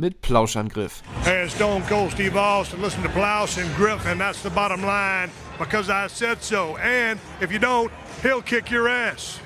mit Plauschangriff. Hey, Stone Cold Steve Austin. Listen to Plausch and Griff, and that's the bottom line because I said so. And if you don't, he'll kick your ass.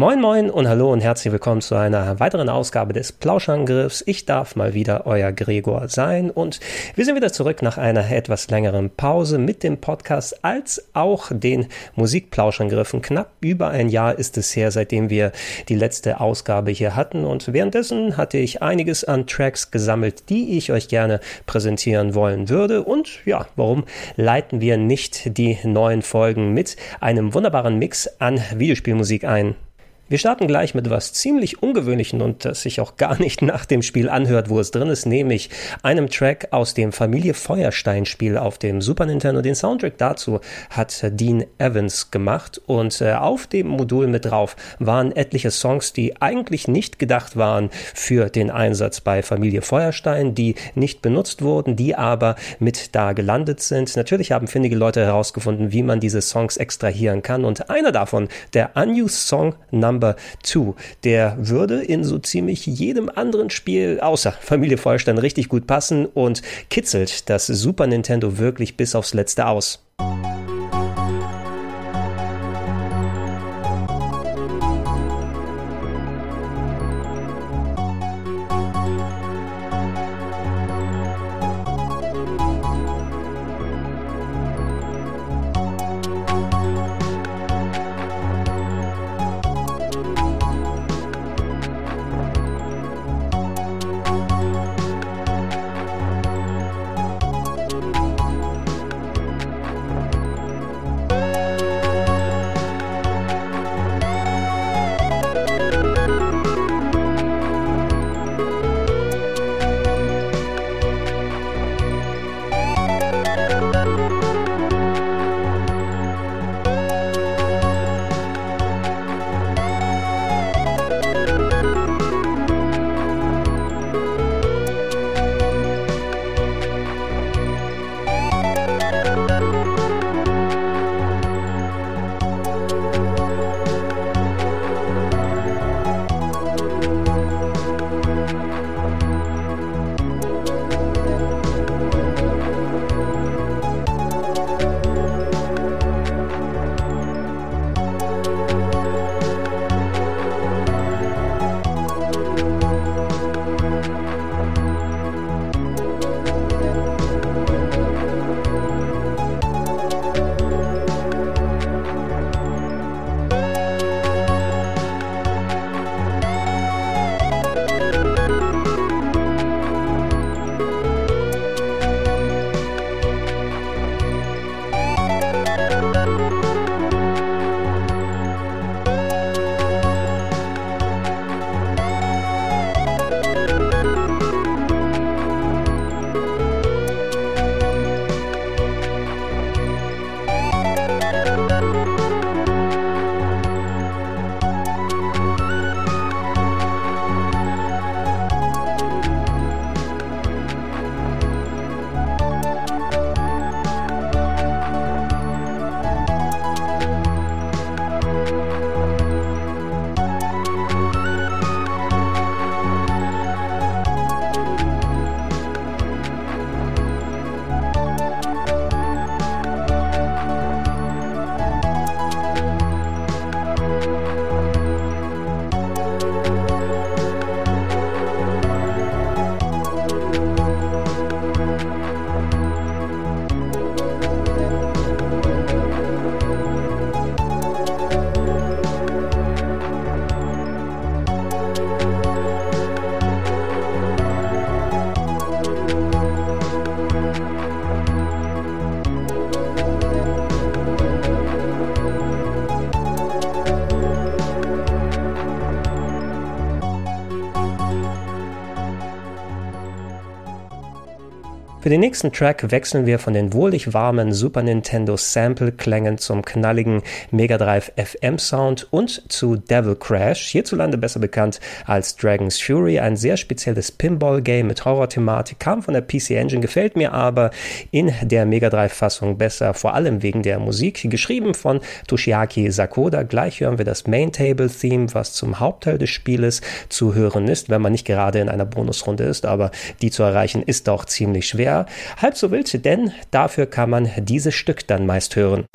Moin Moin und hallo und herzlich willkommen zu einer weiteren Ausgabe des Plauschangriffs. Ich darf mal wieder euer Gregor sein und wir sind wieder zurück nach einer etwas längeren Pause mit dem Podcast als auch den Musikplauschangriffen. Knapp über ein Jahr ist es her, seitdem wir die letzte Ausgabe hier hatten und währenddessen hatte ich einiges an Tracks gesammelt, die ich euch gerne präsentieren wollen würde und ja, warum leiten wir nicht die neuen Folgen mit einem wunderbaren Mix an Videospielmusik ein? Wir starten gleich mit was ziemlich Ungewöhnlichen und das sich auch gar nicht nach dem Spiel anhört, wo es drin ist, nämlich einem Track aus dem Familie Feuerstein Spiel auf dem Super Nintendo. Den Soundtrack dazu hat Dean Evans gemacht und äh, auf dem Modul mit drauf waren etliche Songs, die eigentlich nicht gedacht waren für den Einsatz bei Familie Feuerstein, die nicht benutzt wurden, die aber mit da gelandet sind. Natürlich haben findige Leute herausgefunden, wie man diese Songs extrahieren kann und einer davon, der Unused Song Number Number 2. Der würde in so ziemlich jedem anderen Spiel außer Familie Feuerstein richtig gut passen und kitzelt das Super Nintendo wirklich bis aufs Letzte aus. Für den nächsten Track wechseln wir von den wohlig warmen Super Nintendo Sample-Klängen zum knalligen Mega Drive FM Sound und zu Devil Crash, hierzulande besser bekannt als Dragon's Fury, ein sehr spezielles Pinball-Game mit Horror-Thematik, kam von der PC Engine, gefällt mir aber in der Mega Drive-Fassung besser, vor allem wegen der Musik, geschrieben von Toshiaki Sakoda. Gleich hören wir das Main-Table-Theme, was zum Hauptteil des Spieles zu hören ist, wenn man nicht gerade in einer Bonusrunde ist, aber die zu erreichen ist doch ziemlich schwer. Halb so wild, denn dafür kann man dieses Stück dann meist hören.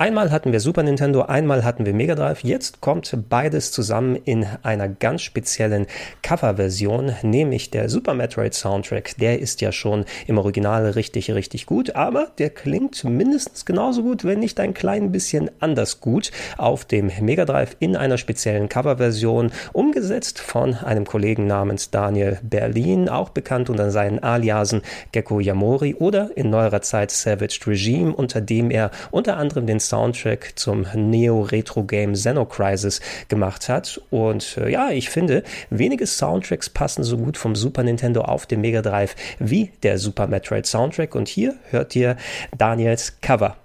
Einmal hatten wir Super Nintendo, einmal hatten wir Mega Drive. Jetzt kommt beides zusammen in einer ganz speziellen Coverversion, nämlich der Super Metroid Soundtrack. Der ist ja schon im Original richtig, richtig gut, aber der klingt mindestens genauso gut, wenn nicht ein klein bisschen anders gut auf dem Mega Drive in einer speziellen Coverversion, umgesetzt von einem Kollegen namens Daniel Berlin, auch bekannt unter seinen Aliasen Gecko Yamori oder in neuerer Zeit Savage Regime, unter dem er unter anderem den Soundtrack zum Neo-Retro-Game Xenocrisis gemacht hat. Und äh, ja, ich finde, wenige Soundtracks passen so gut vom Super Nintendo auf den Mega Drive wie der Super Metroid Soundtrack. Und hier hört ihr Daniels Cover.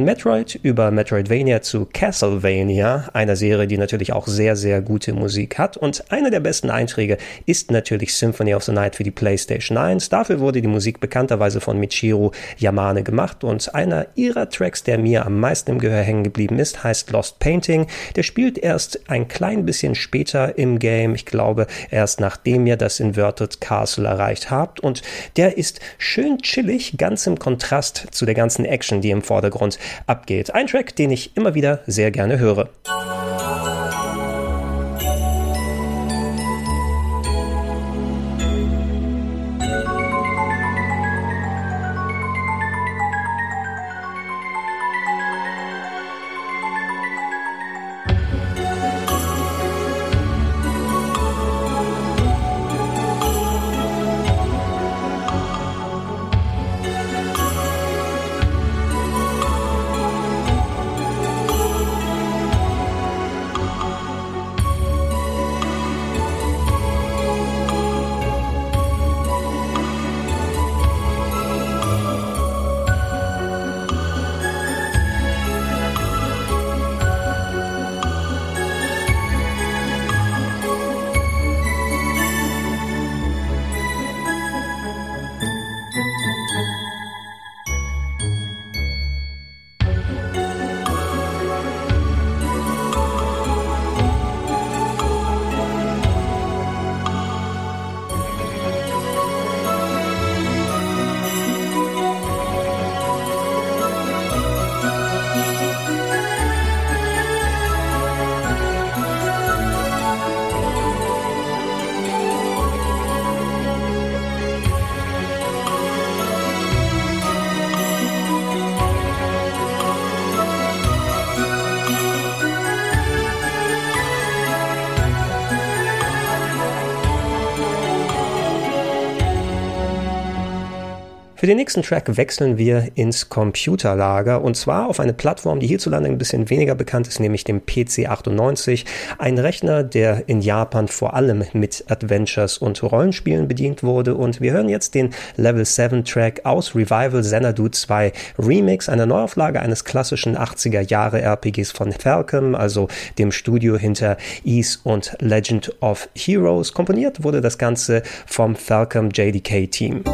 Von Metroid über Metroidvania zu Castlevania, einer Serie, die natürlich auch sehr, sehr gute Musik hat. Und einer der besten Einträge ist natürlich Symphony of the Night für die PlayStation 1. Dafür wurde die Musik bekannterweise von Michiru Yamane gemacht. Und einer ihrer Tracks, der mir am meisten im Gehör hängen geblieben ist, heißt Lost Painting. Der spielt erst ein klein bisschen später im Game. Ich glaube, erst nachdem ihr das Inverted Castle erreicht habt. Und der ist schön chillig, ganz im Kontrast zu der ganzen Action, die im Vordergrund abgeht. Ein Track, den ich immer wieder sehr gerne höre. Für den nächsten Track wechseln wir ins Computerlager und zwar auf eine Plattform, die hierzulande ein bisschen weniger bekannt ist, nämlich dem PC98. Ein Rechner, der in Japan vor allem mit Adventures und Rollenspielen bedient wurde. Und wir hören jetzt den Level 7 Track aus Revival Xanadu 2 Remix, einer Neuauflage eines klassischen 80er Jahre RPGs von Falcom, also dem Studio hinter Ease und Legend of Heroes. Komponiert wurde das Ganze vom Falcom JDK Team.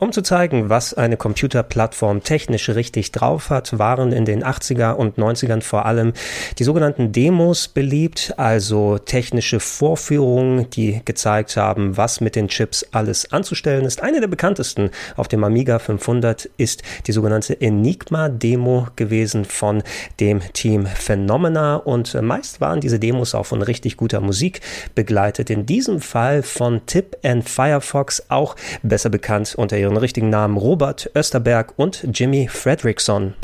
Um zu zeigen, was eine Computerplattform technisch richtig drauf hat, waren in den 80er und 90ern vor allem die sogenannten Demos beliebt, also technische Vorführungen, die gezeigt haben, was mit den Chips alles anzustellen ist. Eine der bekanntesten auf dem Amiga 500 ist die sogenannte Enigma-Demo gewesen von dem Team Phenomena und meist waren diese Demos auch von richtig guter Musik begleitet. In diesem Fall von Tip and Firefox, auch besser bekannt unter ihrem richtigen Namen Robert Österberg und Jimmy Fredrickson.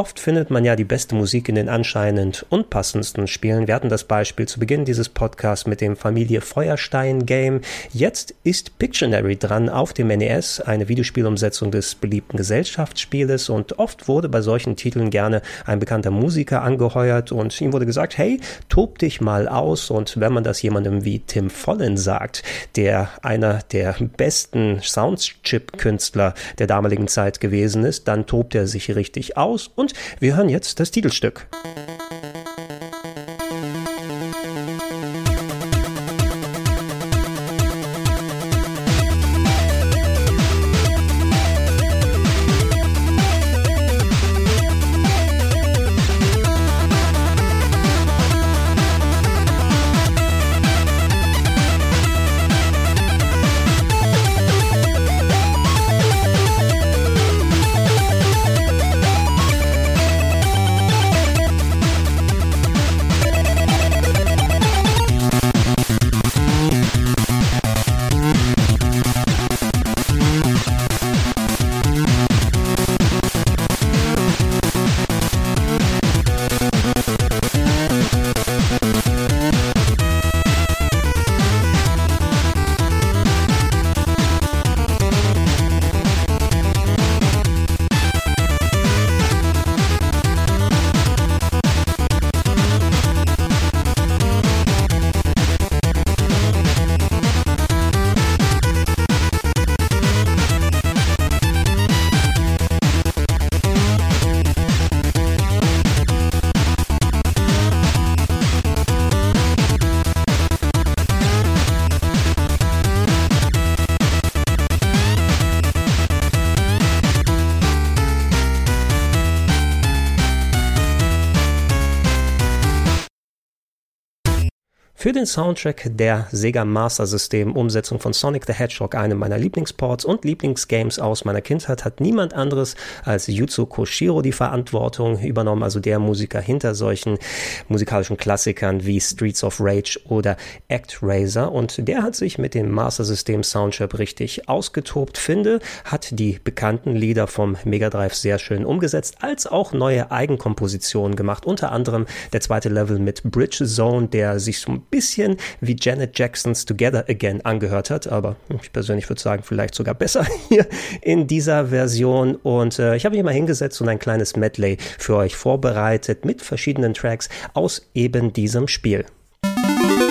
Oft findet man ja die beste Musik in den anscheinend unpassendsten Spielen. Wir hatten das Beispiel zu Beginn dieses Podcasts mit dem Familie Feuerstein Game. Jetzt ist Pictionary dran auf dem NES, eine Videospielumsetzung des beliebten Gesellschaftsspieles und oft wurde bei solchen Titeln gerne ein bekannter Musiker angeheuert und ihm wurde gesagt, hey, tob dich mal aus und wenn man das jemandem wie Tim Follen sagt, der einer der besten Soundchip-Künstler der damaligen Zeit gewesen ist, dann tobt er sich richtig aus und wir hören jetzt das Titelstück. Für den Soundtrack der Sega Master System Umsetzung von Sonic the Hedgehog, einem meiner Lieblingsports und Lieblingsgames aus meiner Kindheit, hat niemand anderes als Yuzo Koshiro die Verantwortung übernommen, also der Musiker hinter solchen musikalischen Klassikern wie Streets of Rage oder ActRaiser. Und der hat sich mit dem Master System Soundtrack richtig ausgetobt, finde, hat die bekannten Lieder vom Mega Drive sehr schön umgesetzt, als auch neue Eigenkompositionen gemacht, unter anderem der zweite Level mit Bridge Zone, der sich so ein bisschen wie Janet Jacksons Together Again angehört hat, aber ich persönlich würde sagen, vielleicht sogar besser hier in dieser Version. Und äh, ich habe mich mal hingesetzt und ein kleines Medley für euch vorbereitet mit verschiedenen Tracks aus eben diesem Spiel. Die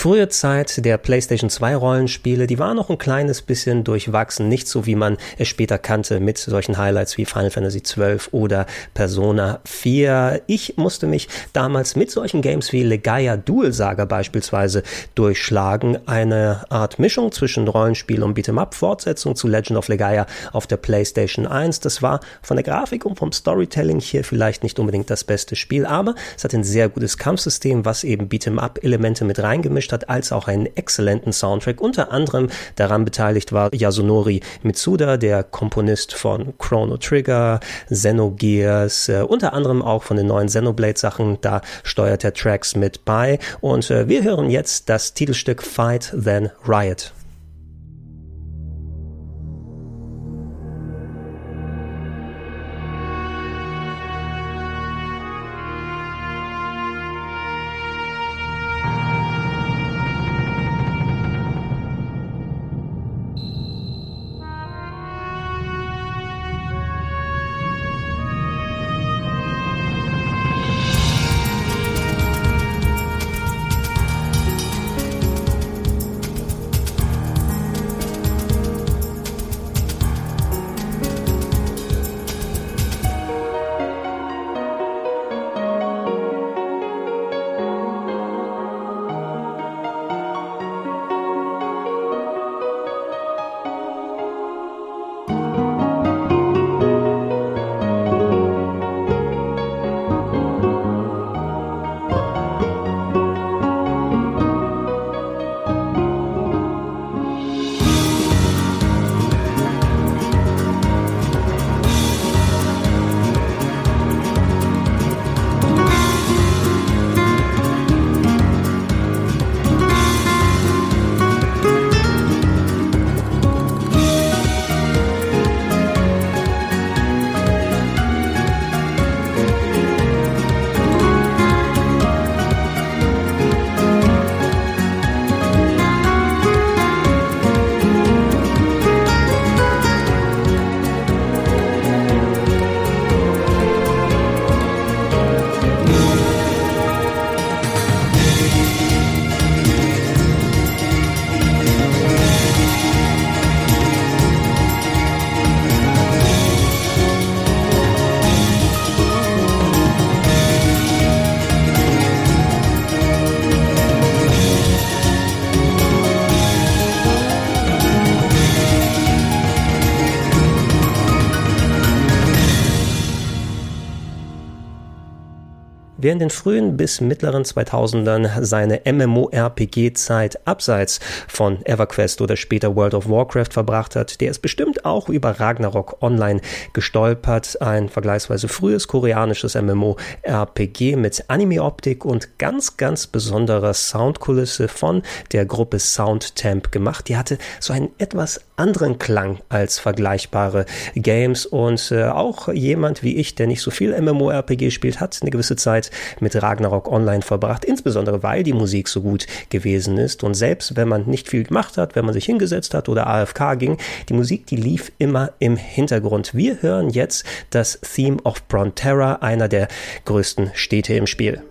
frühe Zeit der PlayStation 2 Rollenspiele, die war noch ein kleines bisschen durchwachsen, nicht so wie man es später kannte mit solchen Highlights wie Final Fantasy 12 oder Persona 4. Ich musste mich damals mit solchen Games wie Legaia Dual Saga beispielsweise durchschlagen, eine Art Mischung zwischen Rollenspiel und Beat'em Up, Fortsetzung zu Legend of Legaia auf der PlayStation 1. Das war von der Grafik und vom Storytelling hier vielleicht nicht unbedingt das beste Spiel, aber es hat ein sehr gutes Kampfsystem, was eben Beat'em Up Elemente mit reingemischt hat, als auch einen exzellenten Soundtrack. Unter anderem daran beteiligt war Yasunori Mitsuda, der Komponist von Chrono Trigger, Xenogears, äh, unter anderem auch von den neuen Xenoblade Sachen. Da steuert er Tracks mit bei. Und äh, wir hören jetzt das Titelstück Fight Then Riot. Wer in den frühen bis mittleren 2000ern seine MMORPG-Zeit abseits von EverQuest oder später World of Warcraft verbracht hat, der ist bestimmt auch über Ragnarok Online gestolpert. Ein vergleichsweise frühes koreanisches MMORPG mit Anime-Optik und ganz, ganz besonderer Soundkulisse von der Gruppe Soundtemp gemacht. Die hatte so einen etwas anderen Klang als vergleichbare Games und äh, auch jemand wie ich, der nicht so viel MMORPG spielt, hat eine gewisse Zeit mit Ragnarok Online verbracht, insbesondere weil die Musik so gut gewesen ist. Und selbst wenn man nicht viel gemacht hat, wenn man sich hingesetzt hat oder AFK ging, die Musik, die lief immer im Hintergrund. Wir hören jetzt das Theme of Bronterra, einer der größten Städte im Spiel.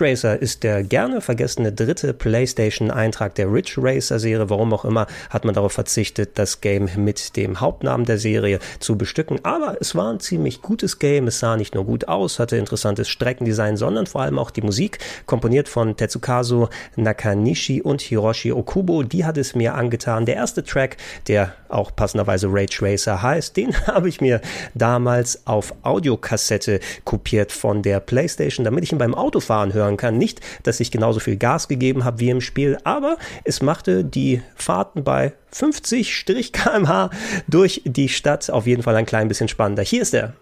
Racer ist der gerne vergessene dritte PlayStation-Eintrag der Ridge Racer-Serie. Warum auch immer hat man darauf verzichtet, das Game mit dem Hauptnamen der Serie zu bestücken. Aber es war ein ziemlich gutes Game. Es sah nicht nur gut aus, hatte interessantes Streckendesign, sondern vor allem auch die Musik, komponiert von Tetsukazu Nakanishi und Hiroshi Okubo. Die hat es mir angetan. Der erste Track, der auch passenderweise Rage Racer heißt, den habe ich mir damals auf Audiokassette kopiert von der PlayStation, damit ich ihn beim Autofahren hören kann. Nicht, dass ich genauso viel Gas gegeben habe wie im Spiel, aber es machte die Fahrten bei 50 kmh durch die Stadt auf jeden Fall ein klein bisschen spannender. Hier ist er.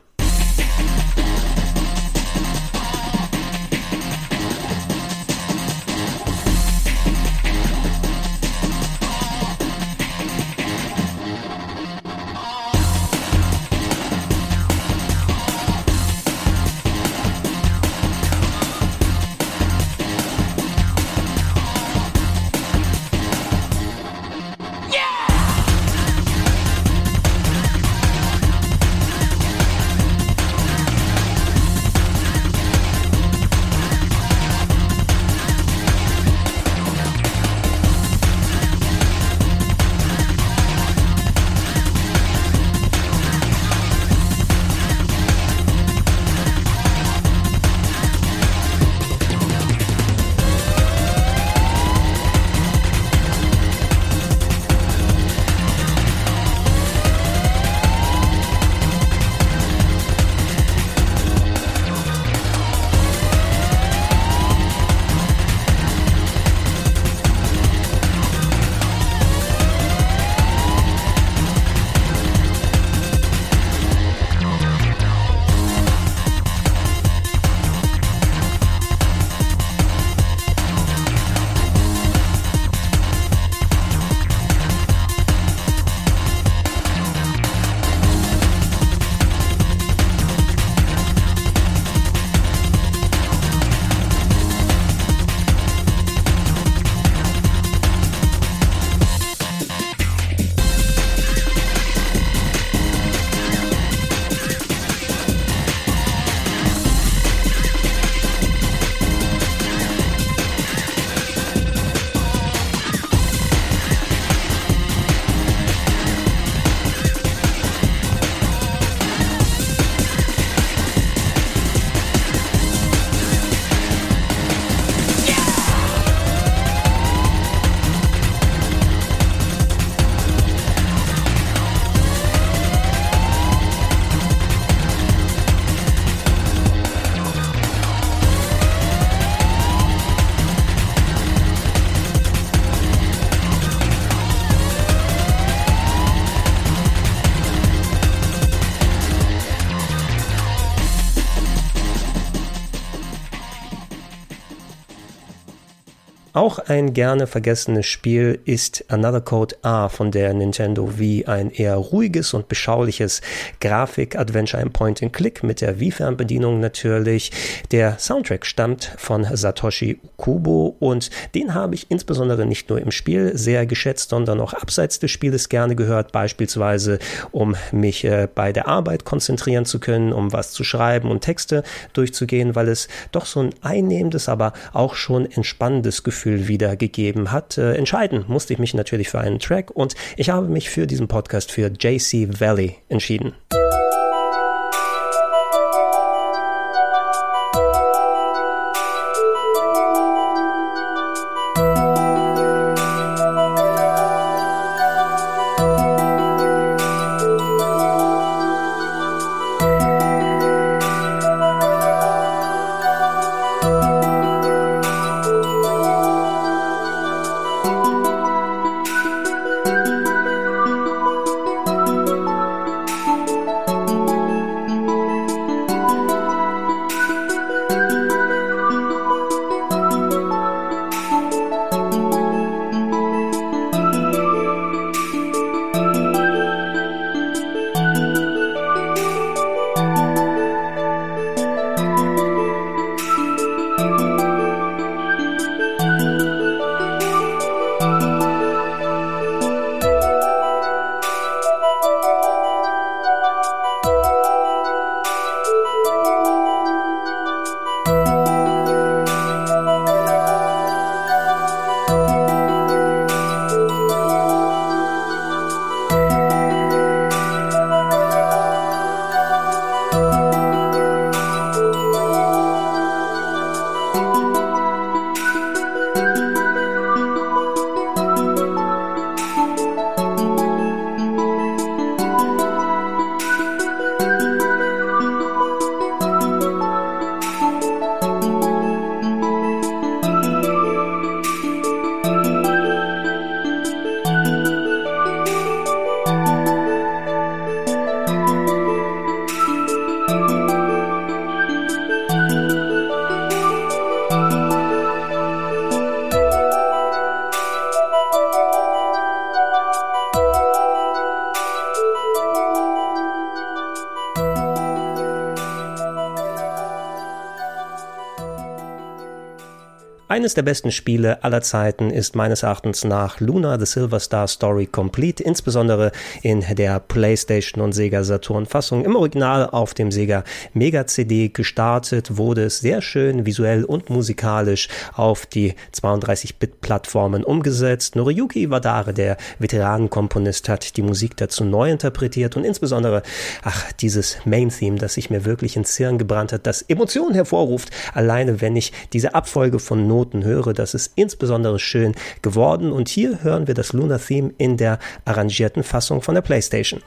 Auch ein gerne vergessenes Spiel ist Another Code A von der Nintendo Wii, ein eher ruhiges und beschauliches Grafik-Adventure im Point-and-Click mit der Wii-Fernbedienung natürlich. Der Soundtrack stammt von Satoshi Kubo und den habe ich insbesondere nicht nur im Spiel sehr geschätzt, sondern auch abseits des Spieles gerne gehört, beispielsweise um mich äh, bei der Arbeit konzentrieren zu können, um was zu schreiben und Texte durchzugehen, weil es doch so ein einnehmendes, aber auch schon entspannendes Gefühl Gefühl wiedergegeben hat. Äh, entscheiden musste ich mich natürlich für einen Track und ich habe mich für diesen Podcast für JC Valley entschieden. Eines der besten Spiele aller Zeiten ist meines Erachtens nach Luna The Silver Star Story Complete, insbesondere in der PlayStation und Sega Saturn Fassung. Im Original auf dem Sega Mega CD gestartet wurde es sehr schön visuell und musikalisch auf die 32-Bit-Plattformen umgesetzt. Noriyuki Wadare, der Veteranenkomponist, hat die Musik dazu neu interpretiert und insbesondere, ach, dieses Main-Theme, das sich mir wirklich ins Hirn gebrannt hat, das Emotionen hervorruft, alleine wenn ich diese Abfolge von Noten höre. Das ist insbesondere schön geworden. Und hier hören wir das Lunar Theme in der arrangierten Fassung von der PlayStation.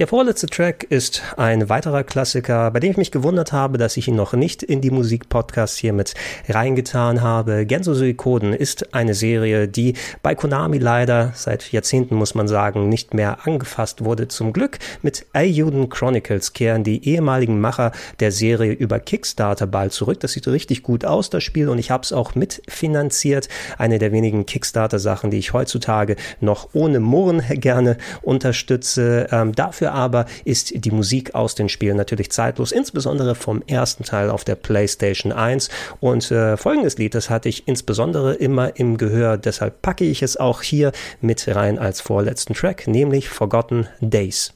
Der vorletzte Track ist ein weiterer Klassiker, bei dem ich mich gewundert habe, dass ich ihn noch nicht in die Musikpodcasts hier mit reingetan habe. Genso Suikoden ist eine Serie, die bei Konami leider seit Jahrzehnten, muss man sagen, nicht mehr angefasst wurde. Zum Glück mit Ayuden Chronicles kehren die ehemaligen Macher der Serie über Kickstarter bald zurück. Das sieht richtig gut aus, das Spiel, und ich habe es auch mitfinanziert. Eine der wenigen Kickstarter-Sachen, die ich heutzutage noch ohne Murren gerne unterstütze. Ähm, dafür Aber ist die Musik aus den Spielen natürlich zeitlos, insbesondere vom ersten Teil auf der PlayStation 1. Und äh, folgendes Lied, das hatte ich insbesondere immer im Gehör, deshalb packe ich es auch hier mit rein als vorletzten Track, nämlich Forgotten Days.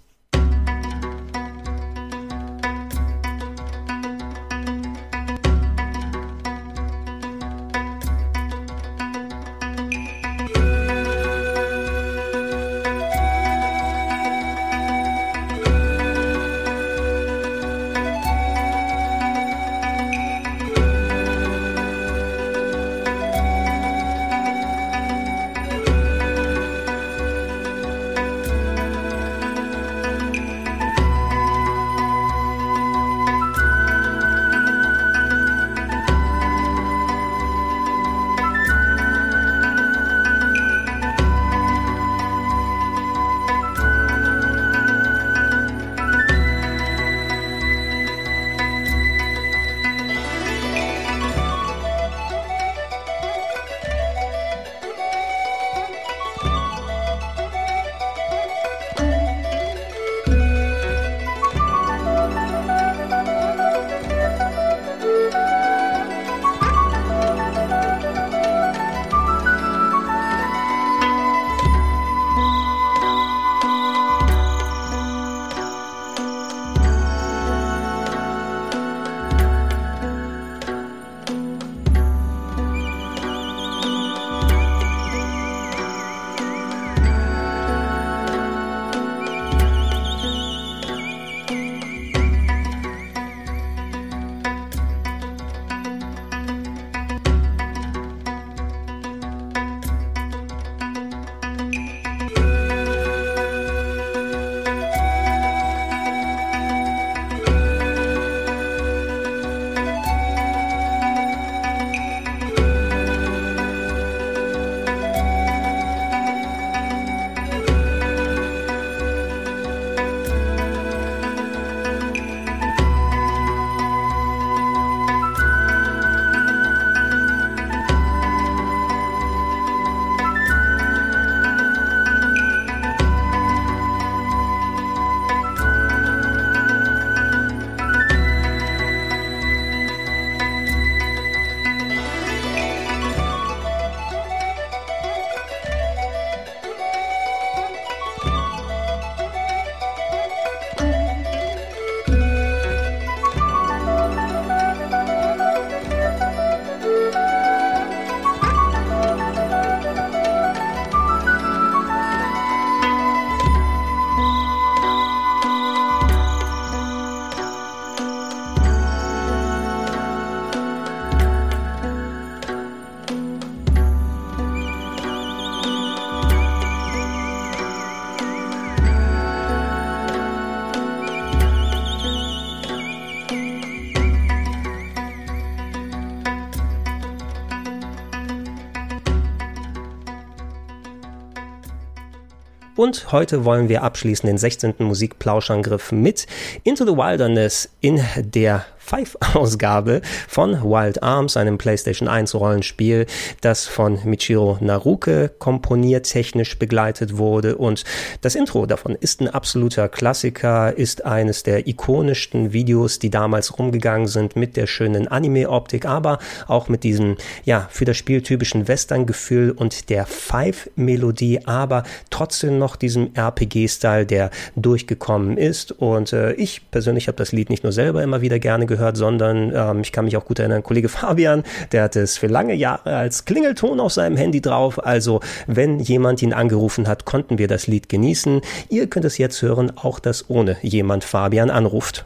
Und heute wollen wir abschließen den 16. Musikplauschangriff mit Into the Wilderness in der Five-Ausgabe von Wild Arms, einem PlayStation 1 Rollenspiel, das von Michiro Naruke komponiert, technisch begleitet wurde. Und das Intro davon ist ein absoluter Klassiker, ist eines der ikonischsten Videos, die damals rumgegangen sind mit der schönen Anime-Optik, aber auch mit diesem, ja, für das Spiel typischen Western-Gefühl und der Five-Melodie, aber trotzdem noch diesem RPG-Style, der durchgekommen ist. Und äh, ich persönlich habe das Lied nicht nur selber immer wieder gerne gehört, gehört, sondern ähm, ich kann mich auch gut erinnern, Kollege Fabian, der hat es für lange Jahre als Klingelton auf seinem Handy drauf. Also wenn jemand ihn angerufen hat, konnten wir das Lied genießen. Ihr könnt es jetzt hören, auch das ohne jemand Fabian anruft.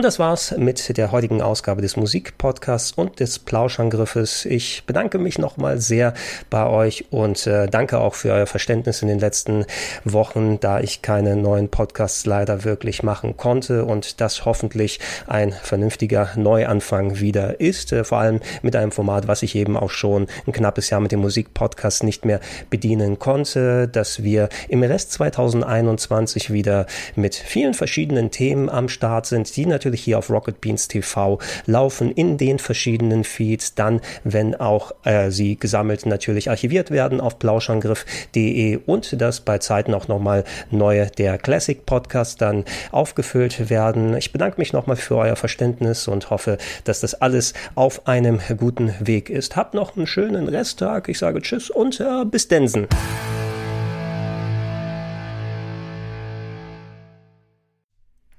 Und das war's mit der heutigen Ausgabe des Musikpodcasts und des Plauschangriffes. Ich bedanke mich nochmal sehr bei euch und äh, danke auch für euer Verständnis in den letzten Wochen, da ich keine neuen Podcasts leider wirklich machen konnte und das hoffentlich ein vernünftiger Neuanfang wieder ist. Äh, vor allem mit einem Format, was ich eben auch schon ein knappes Jahr mit dem Musikpodcast nicht mehr bedienen konnte, dass wir im Rest 2021 wieder mit vielen verschiedenen Themen am Start sind, die natürlich hier auf Rocket Beans TV laufen in den verschiedenen Feeds, dann, wenn auch äh, sie gesammelt natürlich archiviert werden auf plauschangriff.de und dass bei Zeiten auch nochmal neue der Classic Podcast dann aufgefüllt werden. Ich bedanke mich nochmal für euer Verständnis und hoffe, dass das alles auf einem guten Weg ist. Habt noch einen schönen Resttag. Ich sage Tschüss und äh, bis Densen.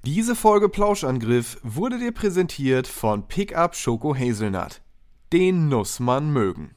Diese Folge Plauschangriff wurde dir präsentiert von Pickup Schoko Hazelnut. Den muss man mögen.